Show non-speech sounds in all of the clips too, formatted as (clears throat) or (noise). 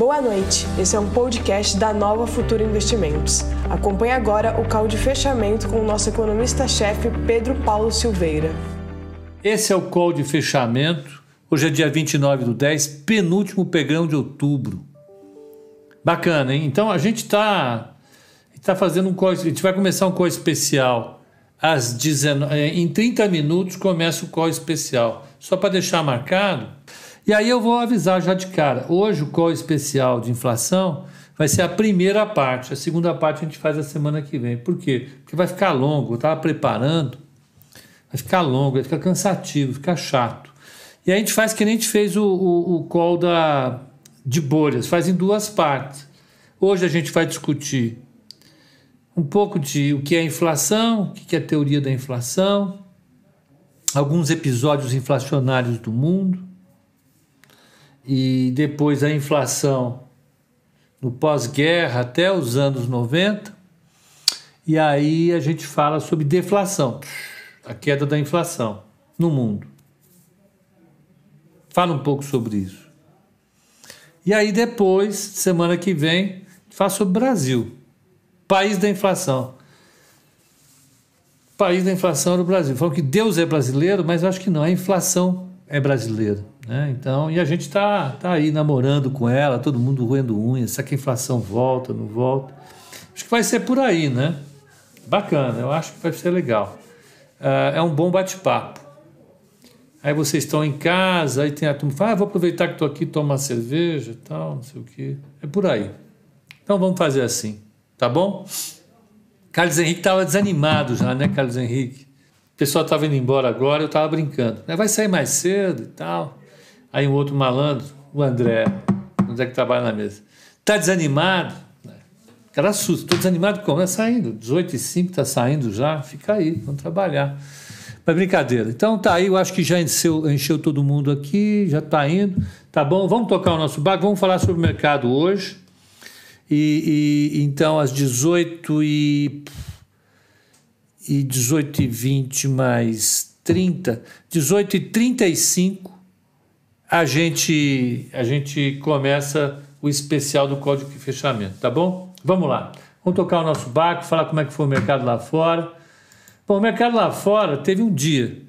Boa noite, esse é um podcast da Nova Futura Investimentos. Acompanhe agora o call de fechamento com o nosso economista-chefe Pedro Paulo Silveira. Esse é o call de fechamento. Hoje é dia 29 do 10, penúltimo pegão de outubro. Bacana, hein? Então a gente está tá fazendo um call, a gente vai começar um call especial às 19, é, em 30 minutos começa o call especial. Só para deixar marcado, e aí eu vou avisar já de cara. Hoje o call especial de inflação vai ser a primeira parte. A segunda parte a gente faz a semana que vem. Por quê? Porque vai ficar longo. Eu estava preparando. Vai ficar longo, vai ficar cansativo, ficar chato. E a gente faz que nem a gente fez o, o, o call da, de bolhas. Faz em duas partes. Hoje a gente vai discutir um pouco de o que é inflação, o que é a teoria da inflação, alguns episódios inflacionários do mundo e depois a inflação no pós-guerra até os anos 90. E aí a gente fala sobre deflação, a queda da inflação no mundo. Fala um pouco sobre isso. E aí depois, semana que vem, fala sobre o Brasil, país da inflação. País da inflação no Brasil. Falam que Deus é brasileiro, mas eu acho que não, a inflação é brasileira. Né? Então, e a gente está tá aí namorando com ela, todo mundo roendo unhas, será que a inflação volta, não volta? Acho que vai ser por aí, né? Bacana, eu acho que vai ser legal. Uh, é um bom bate-papo. Aí vocês estão em casa, aí tem a turma fala, ah, vou aproveitar que estou aqui, tomar cerveja tal, não sei o quê. É por aí. Então vamos fazer assim, tá bom? Carlos Henrique estava desanimado já, né, Carlos Henrique? pessoal estava indo embora agora, eu estava brincando. Vai sair mais cedo e tal. Aí um outro malandro, o André, onde é que trabalha na mesa. Está desanimado? O cara assusta. Estou desanimado como? Está saindo. 18 e 5 está saindo já. Fica aí, vamos trabalhar. Mas brincadeira. Então tá aí, eu acho que já encheu, encheu todo mundo aqui, já está indo. Tá bom, vamos tocar o nosso barco, vamos falar sobre o mercado hoje. E, e então às 18 e e 18 e 20 mais 30, 18 e 35, a gente, a gente começa o especial do Código de Fechamento, tá bom? Vamos lá. Vamos tocar o nosso barco, falar como é que foi o mercado lá fora. Bom, o mercado lá fora teve um dia.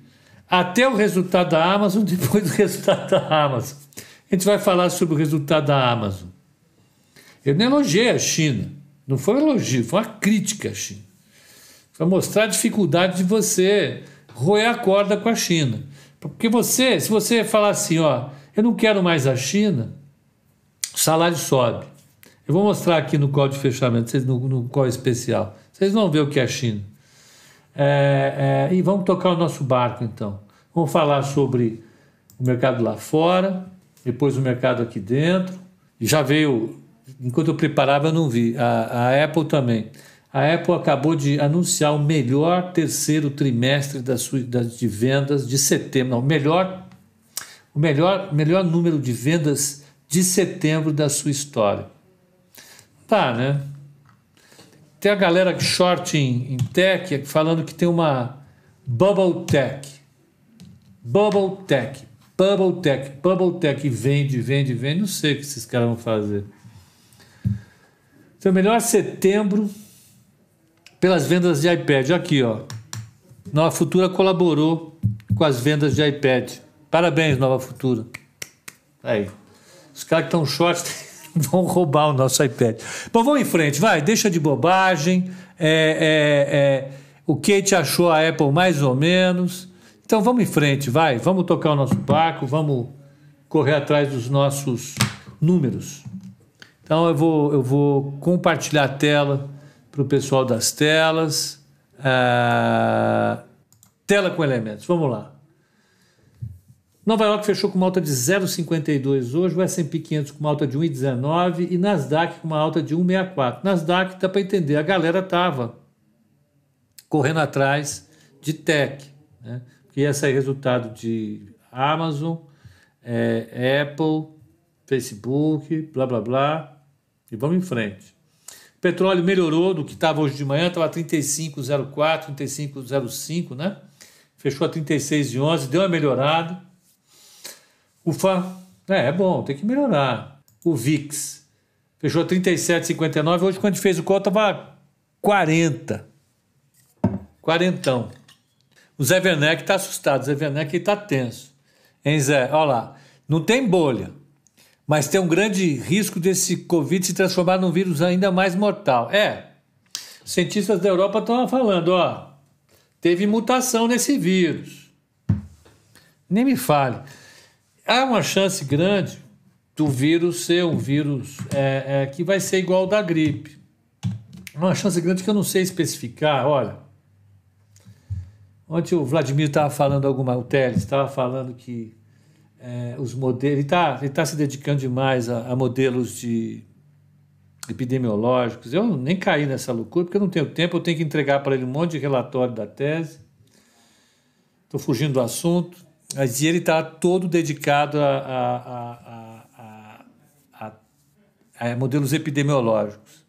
Até o resultado da Amazon, (laughs) depois do resultado da Amazon. A gente vai falar sobre o resultado da Amazon. Eu não elogiei a China. Não foi um elogio, foi uma crítica à China para mostrar a dificuldade de você roer a corda com a China. Porque você, se você falar assim, ó, eu não quero mais a China, o salário sobe. Eu vou mostrar aqui no código de fechamento, no, no código especial. Vocês vão ver o que é a China. É, é, e vamos tocar o nosso barco, então. Vamos falar sobre o mercado lá fora, depois o mercado aqui dentro. Já veio, enquanto eu preparava, eu não vi. A, a Apple também. A Apple acabou de anunciar o melhor terceiro trimestre das, das, de vendas de setembro. Não, o melhor, o melhor, melhor número de vendas de setembro da sua história. Tá, né? Tem a galera que short em, em tech falando que tem uma bubble tech. Bubble tech. Bubble tech. Bubble tech. Vende, vende, vende. Não sei o que esses caras vão fazer. Então, melhor setembro pelas vendas de iPad. Aqui, ó. Nova Futura colaborou com as vendas de iPad. Parabéns, Nova Futura. Aí. Os caras que estão short (laughs) vão roubar o nosso iPad. Bom, vamos em frente, vai. Deixa de bobagem. É, é, é, o Kate achou a Apple mais ou menos. Então vamos em frente, vai. Vamos tocar o nosso barco, vamos correr atrás dos nossos números. Então eu vou, eu vou compartilhar a tela para o pessoal das telas. Uh, tela com elementos, vamos lá. Nova York fechou com uma alta de 0,52 hoje, o S&P 500 com uma alta de 1,19 e Nasdaq com uma alta de 1,64. Nasdaq dá para entender, a galera estava correndo atrás de tech, né? porque esse é resultado de Amazon, é, Apple, Facebook, blá blá blá, e vamos em frente. Petróleo melhorou do que estava hoje de manhã, estava 35,04, 35,05, né? Fechou a 36,11, deu uma melhorada. Ufa, é, é bom, tem que melhorar. o VIX. Fechou 37,59. Hoje, quando fez o call, estava 40. Quarentão. O Zé Werneck está assustado. O Zé Werneck está tenso. Hein, Zé? Olha lá. Não tem bolha, mas tem um grande risco desse Covid se transformar num vírus ainda mais mortal. É, cientistas da Europa estão falando, ó, teve mutação nesse vírus. Nem me fale. Há uma chance grande do vírus ser um vírus é, é, que vai ser igual ao da gripe. Uma chance grande que eu não sei especificar. Olha, ontem o Vladimir estava falando alguma, o Teles estava falando que é, os modelos, ele está ele tá se dedicando demais a, a modelos de epidemiológicos. Eu nem caí nessa loucura, porque eu não tenho tempo, eu tenho que entregar para ele um monte de relatório da tese. Estou fugindo do assunto. Mas ele está todo dedicado a, a, a, a, modelos epidemiológicos.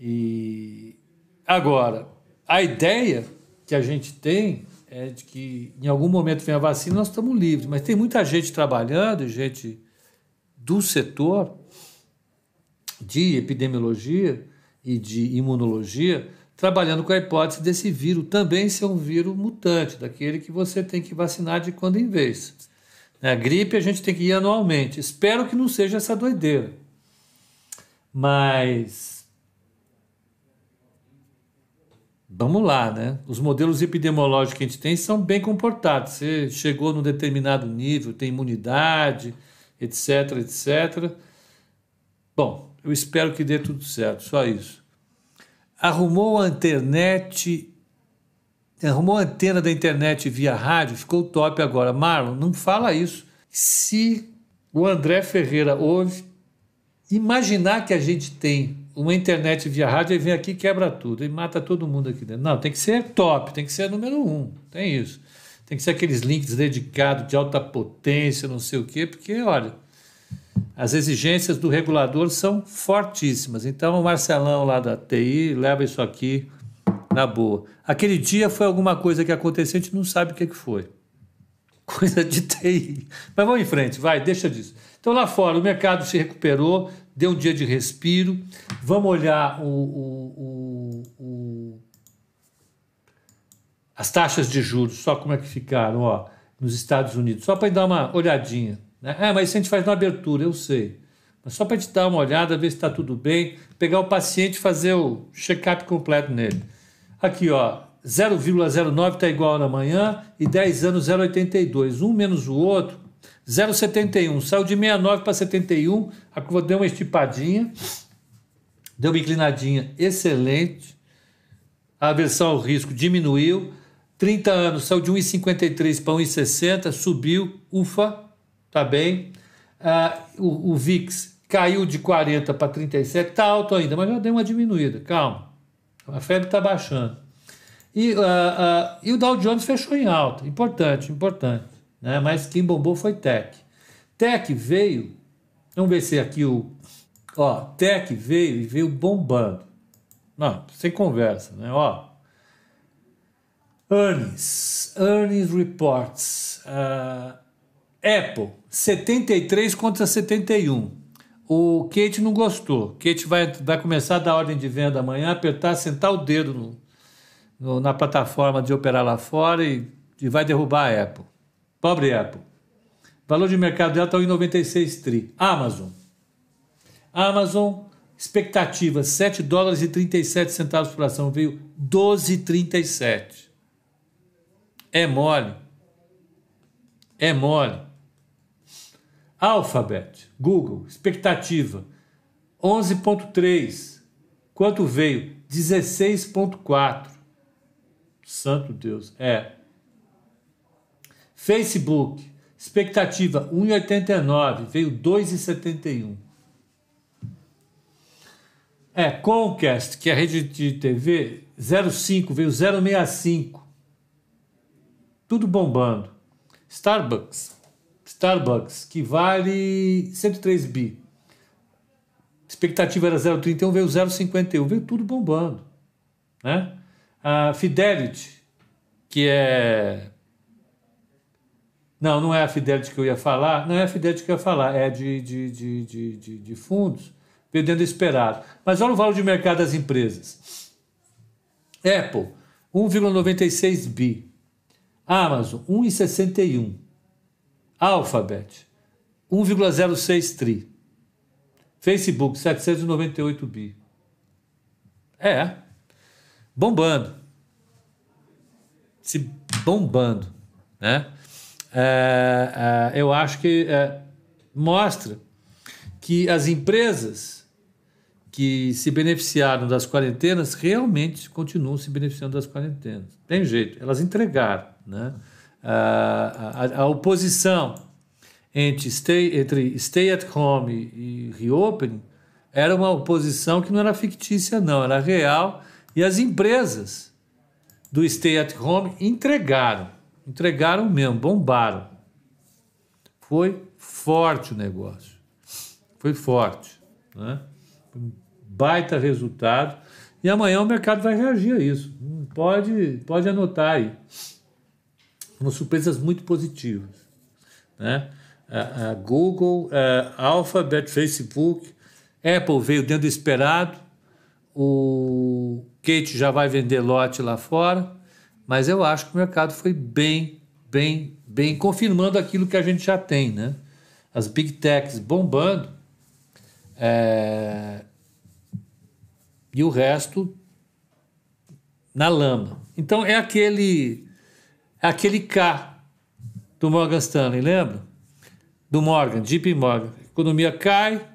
E agora, a ideia que a gente tem é de que em algum momento vem a vacina, nós estamos livres. Mas tem muita gente trabalhando, gente do setor de epidemiologia e de imunologia, trabalhando com a hipótese desse vírus também ser um vírus mutante, daquele que você tem que vacinar de quando em vez. A gripe a gente tem que ir anualmente. Espero que não seja essa doideira. Mas. Vamos lá, né? Os modelos epidemiológicos que a gente tem são bem comportados. Você chegou num determinado nível, tem imunidade, etc, etc. Bom, eu espero que dê tudo certo, só isso arrumou a internet, arrumou a antena da internet via rádio, ficou top agora. Marlon, não fala isso. Se o André Ferreira ouve, imaginar que a gente tem uma internet via rádio e vem aqui quebra tudo e mata todo mundo aqui dentro. Não, tem que ser top, tem que ser número um, tem isso. Tem que ser aqueles links dedicados de alta potência, não sei o quê, porque, olha, as exigências do regulador são fortíssimas. Então, o Marcelão lá da TI leva isso aqui na boa. Aquele dia foi alguma coisa que aconteceu, a gente não sabe o que foi. Coisa de TI. Mas vamos em frente, vai, deixa disso. Então, lá fora, o mercado se recuperou, deu um dia de respiro. Vamos olhar o, o, o, as taxas de juros, só como é que ficaram ó, nos Estados Unidos, só para dar uma olhadinha. Né? Ah, mas isso a gente faz na abertura, eu sei. Mas só para te dar uma olhada, ver se está tudo bem, pegar o paciente e fazer o check-up completo nele. Aqui, ó, 0,09 está igual na manhã e 10 anos 0,82. Um menos o outro, 0,71. Saiu de 69 para 71, a curva deu uma estipadinha, deu uma inclinadinha excelente. A aversão ao risco diminuiu. 30 anos saiu de 1,53 para 1,60, subiu, ufa, tá bem. Ah, o, o, VIX caiu de 40 para 37, está alto ainda, mas já deu uma diminuída, calma. A febre está baixando. E, uh, uh, e o Dow Jones fechou em alta, importante, importante. Né? Mas quem bombou foi Tech. Tech veio, vamos ver se aqui o. Ó, Tech veio e veio bombando. Não, sem conversa, né? Ó, earnings, earnings reports. Uh, Apple, 73 contra 71. O Kate não gostou. Kate vai, vai começar a dar ordem de venda amanhã, apertar, sentar o dedo no, no, na plataforma de operar lá fora e, e vai derrubar a Apple. Pobre Apple. Valor de mercado dela está em 96 tri. Amazon. Amazon, expectativa 7 dólares e 37 centavos por ação, veio 12,37. É mole. É mole. Alphabet, Google, expectativa 11.3. Quanto veio? 16.4. Santo Deus, é. Facebook, expectativa 1,89, veio 2,71. É, Comcast, que é a rede de TV, 0,5, veio 0,65. Tudo bombando. Starbucks, Starbucks, que vale 103 bi. Expectativa era 0,31, veio 0,51, veio tudo bombando. Né? A Fidelity, que é Não, não é a Fidelity que eu ia falar. Não é a Fidelity que eu ia falar, é de, de, de, de, de, de fundos, perdendo esperado. Mas olha o valor de mercado das empresas. Apple, 1,96 bi. Amazon, 1,61. Alphabet, 1,06 tri. Facebook, 798 bi. É. Bombando. Se bombando, né? É, é, eu acho que é, mostra que as empresas que se beneficiaram das quarentenas realmente continuam se beneficiando das quarentenas. Tem jeito, elas entregaram. Né? A, a, a oposição entre stay, entre stay at home e reopening era uma oposição que não era fictícia, não, era real. E as empresas do stay at home entregaram. Entregaram mesmo, bombaram. Foi forte o negócio. Foi forte. Né? Baita resultado. E amanhã o mercado vai reagir a isso. Pode, pode anotar aí. Foram surpresas muito positivas. Né? A, a Google, a Alphabet, Facebook, Apple veio dentro do esperado. O Kate já vai vender lote lá fora. Mas eu acho que o mercado foi bem, bem, bem confirmando aquilo que a gente já tem, né? As big techs bombando é... e o resto na lama. Então é aquele, é aquele K do Morgan Stanley, lembra? Do Morgan, JP Morgan. economia cai,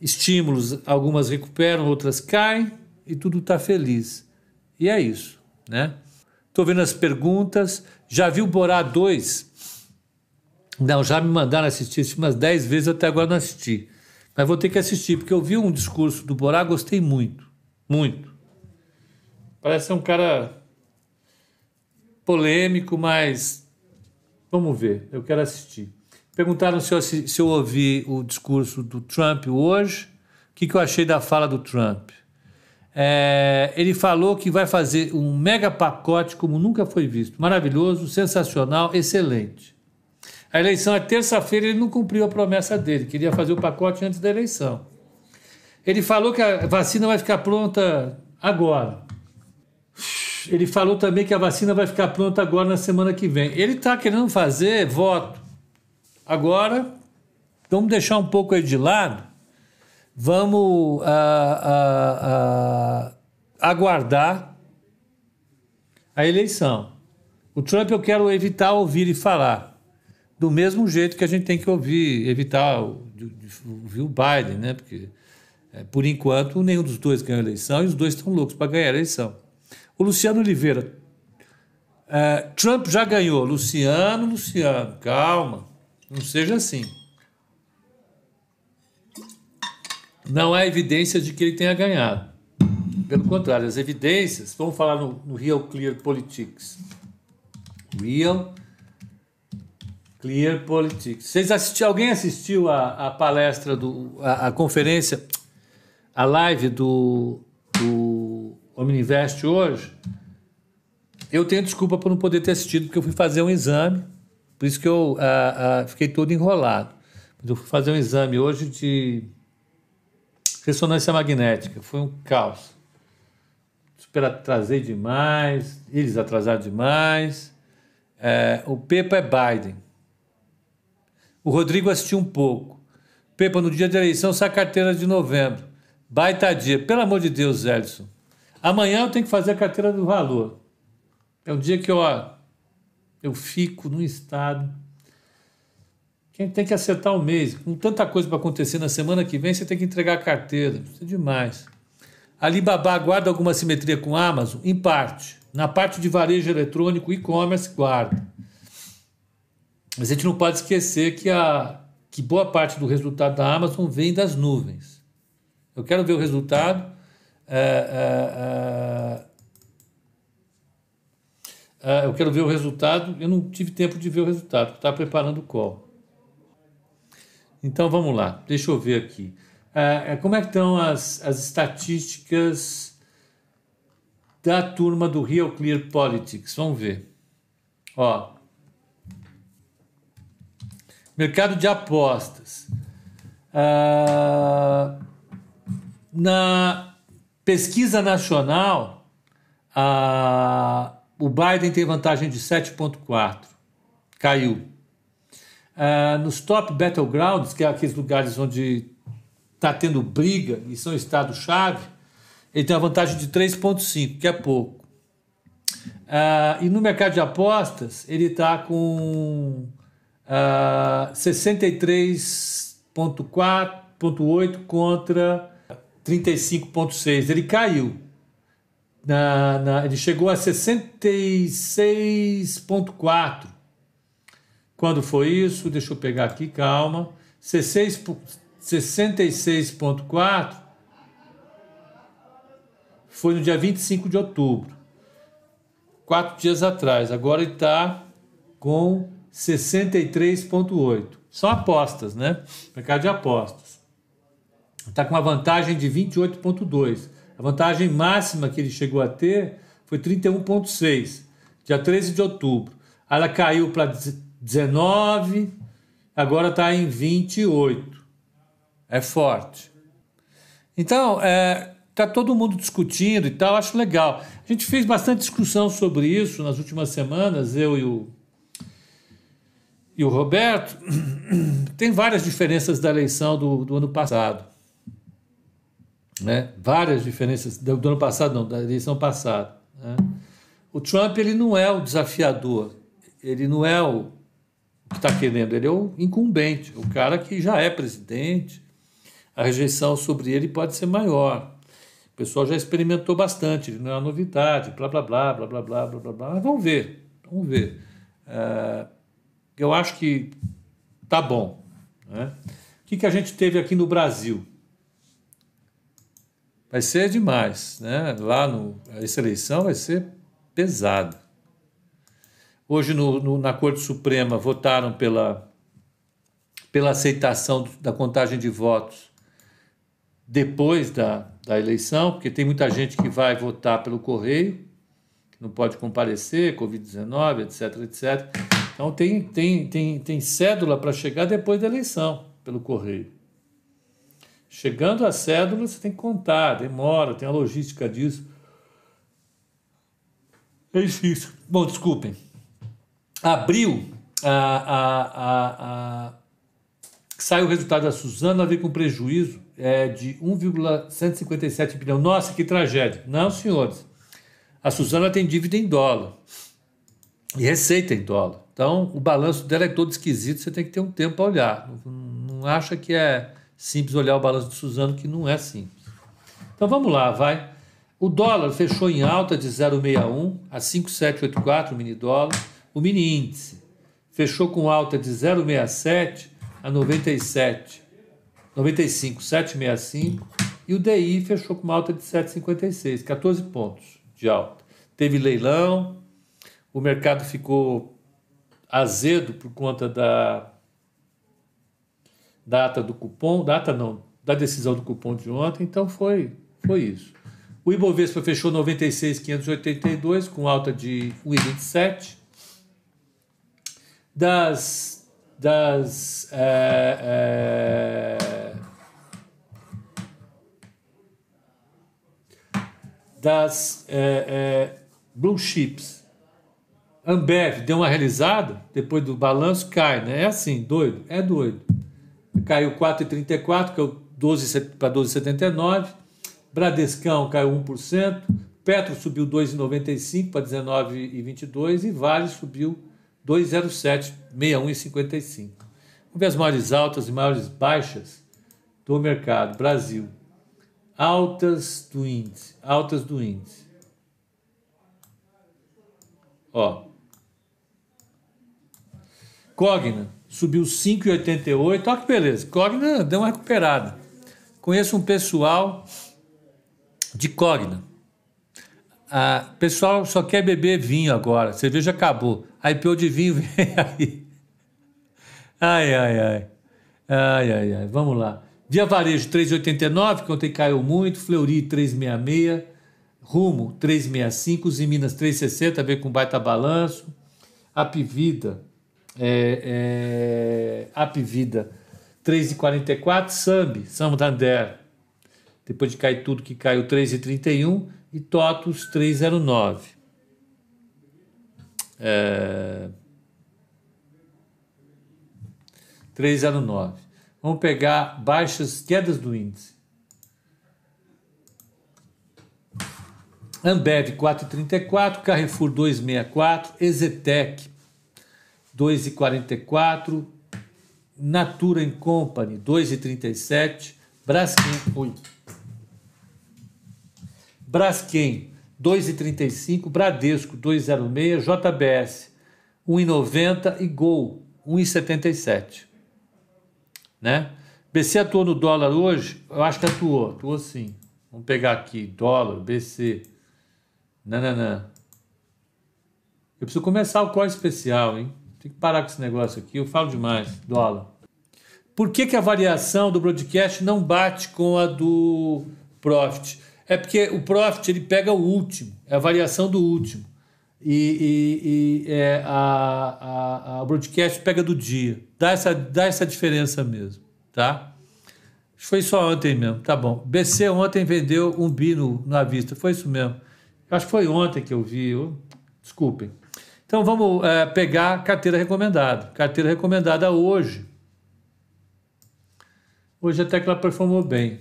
estímulos, algumas recuperam, outras caem e tudo está feliz. E é isso, né? Estou vendo as perguntas. Já viu Borá 2? Não, já me mandaram assistir umas 10 vezes, até agora não assisti. Mas vou ter que assistir, porque eu vi um discurso do Borá, gostei muito. Muito. Parece ser um cara polêmico, mas vamos ver, eu quero assistir. Perguntaram se eu, se eu ouvi o discurso do Trump hoje, o que, que eu achei da fala do Trump. É, ele falou que vai fazer um mega pacote como nunca foi visto. Maravilhoso, sensacional, excelente. A eleição é terça-feira, ele não cumpriu a promessa dele, queria fazer o pacote antes da eleição. Ele falou que a vacina vai ficar pronta agora. Ele falou também que a vacina vai ficar pronta agora na semana que vem. Ele está querendo fazer voto. Agora, vamos deixar um pouco aí de lado vamos a, a, a aguardar a eleição. O Trump eu quero evitar ouvir e falar, do mesmo jeito que a gente tem que ouvir, evitar ouvir o Biden, né? Porque é, por enquanto nenhum dos dois ganhou a eleição e os dois estão loucos para ganhar a eleição. O Luciano Oliveira, é, Trump já ganhou. Luciano, Luciano, calma, não seja assim. Não há evidência de que ele tenha ganhado. Pelo contrário, as evidências, vamos falar no, no Real Clear Politics. Real Clear Politics. Vocês alguém assistiu a, a palestra, do, a, a, conferência, a live do, do Omninvest hoje? Eu tenho desculpa por não poder ter assistido, porque eu fui fazer um exame, por isso que eu fiquei todo enrolado. Eu fui fazer um exame hoje de Ressonância magnética, foi um caos. Super atrasei demais, eles atrasaram demais. É, o Pepa é Biden. O Rodrigo assistiu um pouco. Pepa, no dia da eleição, sai a carteira de novembro. Baita dia. Pelo amor de Deus, Elson. Amanhã eu tenho que fazer a carteira do valor. É um dia que eu, eu fico num estado quem tem que acertar o mês. Com tanta coisa para acontecer na semana que vem, você tem que entregar a carteira. Isso é demais. Alibaba guarda alguma simetria com a Amazon? Em parte. Na parte de varejo eletrônico, e-commerce, guarda. Mas a gente não pode esquecer que, a, que boa parte do resultado da Amazon vem das nuvens. Eu quero ver o resultado. É, é, é, eu quero ver o resultado. Eu não tive tempo de ver o resultado, estava preparando o call. Então vamos lá, deixa eu ver aqui. É, é, como é que estão as, as estatísticas da turma do Real Clear Politics? Vamos ver. Ó, Mercado de apostas. Ah, na pesquisa nacional, ah, o Biden tem vantagem de 7,4. Caiu. Ah, nos top battlegrounds, que é aqueles lugares onde está tendo briga e são estados-chave, ele tem uma vantagem de 3,5, que é pouco. Uh, e no mercado de apostas, ele está com uh, 63,8 contra 35,6. Ele caiu. Na, na, ele chegou a 66,4. Quando foi isso? Deixa eu pegar aqui, calma. 66,4 foi no dia 25 de outubro quatro dias atrás. Agora ele está com 63,8. São apostas, né? Mercado de apostas. Está com uma vantagem de 28,2. A vantagem máxima que ele chegou a ter foi 31,6, dia 13 de outubro. Ela caiu para 19, agora está em 28. É forte. Então, é, Está todo mundo discutindo e tal, acho legal. A gente fez bastante discussão sobre isso nas últimas semanas, eu e o, e o Roberto. (clears throat) Tem várias diferenças da eleição do, do ano passado. Né? Várias diferenças do, do ano passado, não, da eleição passada. Né? O Trump ele não é o desafiador, ele não é o que está querendo, ele é o incumbente, o cara que já é presidente. A rejeição sobre ele pode ser maior pessoal já experimentou bastante, não é uma novidade, blá blá blá, blá blá blá, blá blá blá. Mas vamos ver, vamos ver. É, eu acho que tá bom. Né? O que, que a gente teve aqui no Brasil? Vai ser demais, né? Lá no essa eleição vai ser pesada. Hoje no, no, na Corte Suprema votaram pela pela aceitação da contagem de votos depois da, da eleição, porque tem muita gente que vai votar pelo correio, que não pode comparecer, Covid-19, etc, etc. Então tem, tem, tem, tem cédula para chegar depois da eleição, pelo correio. Chegando a cédula, você tem que contar, demora, tem a logística disso. É difícil. Bom, desculpem. Abril, a, a, a, sai o resultado da Suzana, veio com prejuízo é, de 1,157 bilhão. Nossa, que tragédia. Não, senhores. A Suzana tem dívida em dólar e receita em dólar. Então, o balanço dela é todo esquisito, você tem que ter um tempo para olhar. Não, não acha que é simples olhar o balanço de Suzano, que não é simples. Então, vamos lá, vai. O dólar fechou em alta de 0,61 a 5,784 o mini dólar. O mini índice fechou com alta de 0,67 a 97. 95, 765 e o DI fechou com uma alta de 7,56, 14 pontos de alta. Teve leilão, o mercado ficou azedo por conta da data do cupom, data não, da decisão do cupom de ontem, então foi, foi isso. O Ibovespa fechou 96,582 com alta de 1,27. Das das é, é, das é, blue chips. Ambev deu uma realizada, depois do balanço cai, né? É assim, doido, é doido. Caiu 4,34, que é 12 para 12,79. Bradescão caiu 1%, Petro subiu 2,95 para 19,22 e Vale subiu 207, 61 e 55. Vamos ver as maiores altas e maiores baixas do mercado. Brasil. Altas do índice. Altas do índice. Ó. Cogna subiu 5,88. Olha que beleza. Cogna deu uma recuperada. Conheço um pessoal de Cogna. Ah, pessoal só quer beber vinho agora. Cerveja acabou. A IPO de vinho (laughs) vem aí. Ai, ai, ai. Ai, ai, ai. Vamos lá. Via Varejo 3,89, que ontem caiu muito. Fleury 3,66. Rumo 3,65. Minas 3,60, a ver com baita balanço. Apivida é, é, Apvida 3,44, Sambi, Santander, depois de cair tudo que caiu 3,31 e TOTUS 3,09. É, 3,09. Vamos pegar baixas quedas do índice. Ambev 4,34, Carrefour 2,64, Ezetec 2,44, Natura Company 2,37, Braskem, ui. Braskem 2,35, Bradesco 2,06, JBS 1,90 e Gol 1,77. Né? BC atuou no dólar hoje? Eu acho que atuou, atuou sim. Vamos pegar aqui, dólar, BC. Não. Eu preciso começar o código especial, hein? Tem que parar com esse negócio aqui, eu falo demais. Dólar. Por que, que a variação do broadcast não bate com a do Profit? É porque o Profit ele pega o último, é a variação do último. E, e, e é, a, a, a broadcast pega do dia. Dá essa, dá essa diferença mesmo, tá? Foi só ontem mesmo, tá bom. BC ontem vendeu um bi no, na vista, foi isso mesmo. Acho que foi ontem que eu vi, eu, desculpem. Então vamos é, pegar carteira recomendada. Carteira recomendada hoje. Hoje até que ela performou bem.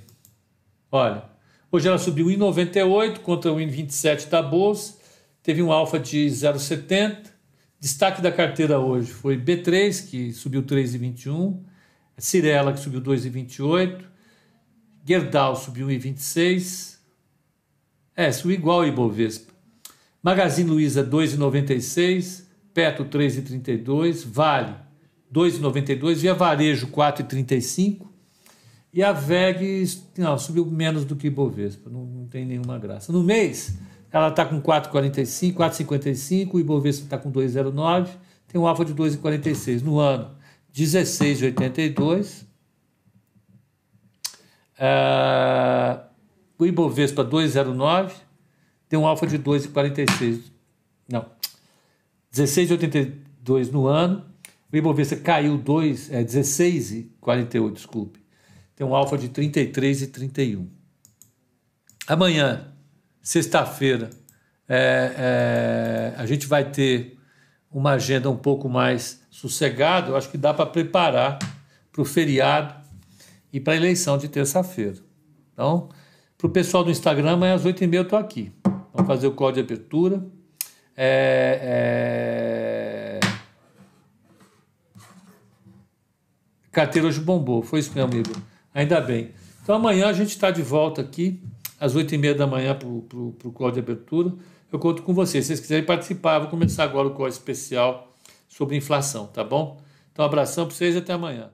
Olha, hoje ela subiu 1,98 contra o 1,27 da bolsa. Teve um alfa de 0,70. Destaque da carteira hoje foi B3, que subiu 3,21. Cirela, que subiu 2,28. Gerdau subiu 1,26. É, subiu igual o Ibovespa. Magazine Luiza 2,96, Petro 3,32, Vale 2,92, Via Varejo 4,35 e a VEG não, subiu menos do que Ibovespa, não, não tem nenhuma graça. No mês, ela está com 4,45, 4,55, o Ibovespa está com 2,09, tem um alfa de 2,46. No ano, 16,82. Uh, o Ibovespa 2,09, tem um alfa de 2,46. Não, 16,82 no ano. O Ibovespa caiu 2, é 16,48, desculpe. Tem um alfa de 33,31. Amanhã, sexta-feira, é, é, a gente vai ter uma agenda um pouco mais sossegada. Eu acho que dá para preparar para o feriado e para a eleição de terça-feira. Então, para o pessoal do Instagram, amanhã às 8h30 eu estou aqui. Vamos fazer o código de abertura. É, é... Carteira hoje bombou, foi isso mesmo, amigo. Ainda bem. Então amanhã a gente está de volta aqui, às 8h30 da manhã, para o código de abertura. Eu conto com vocês. Se vocês quiserem participar, vou começar agora o código especial sobre inflação, tá bom? Então, abração para vocês e até amanhã.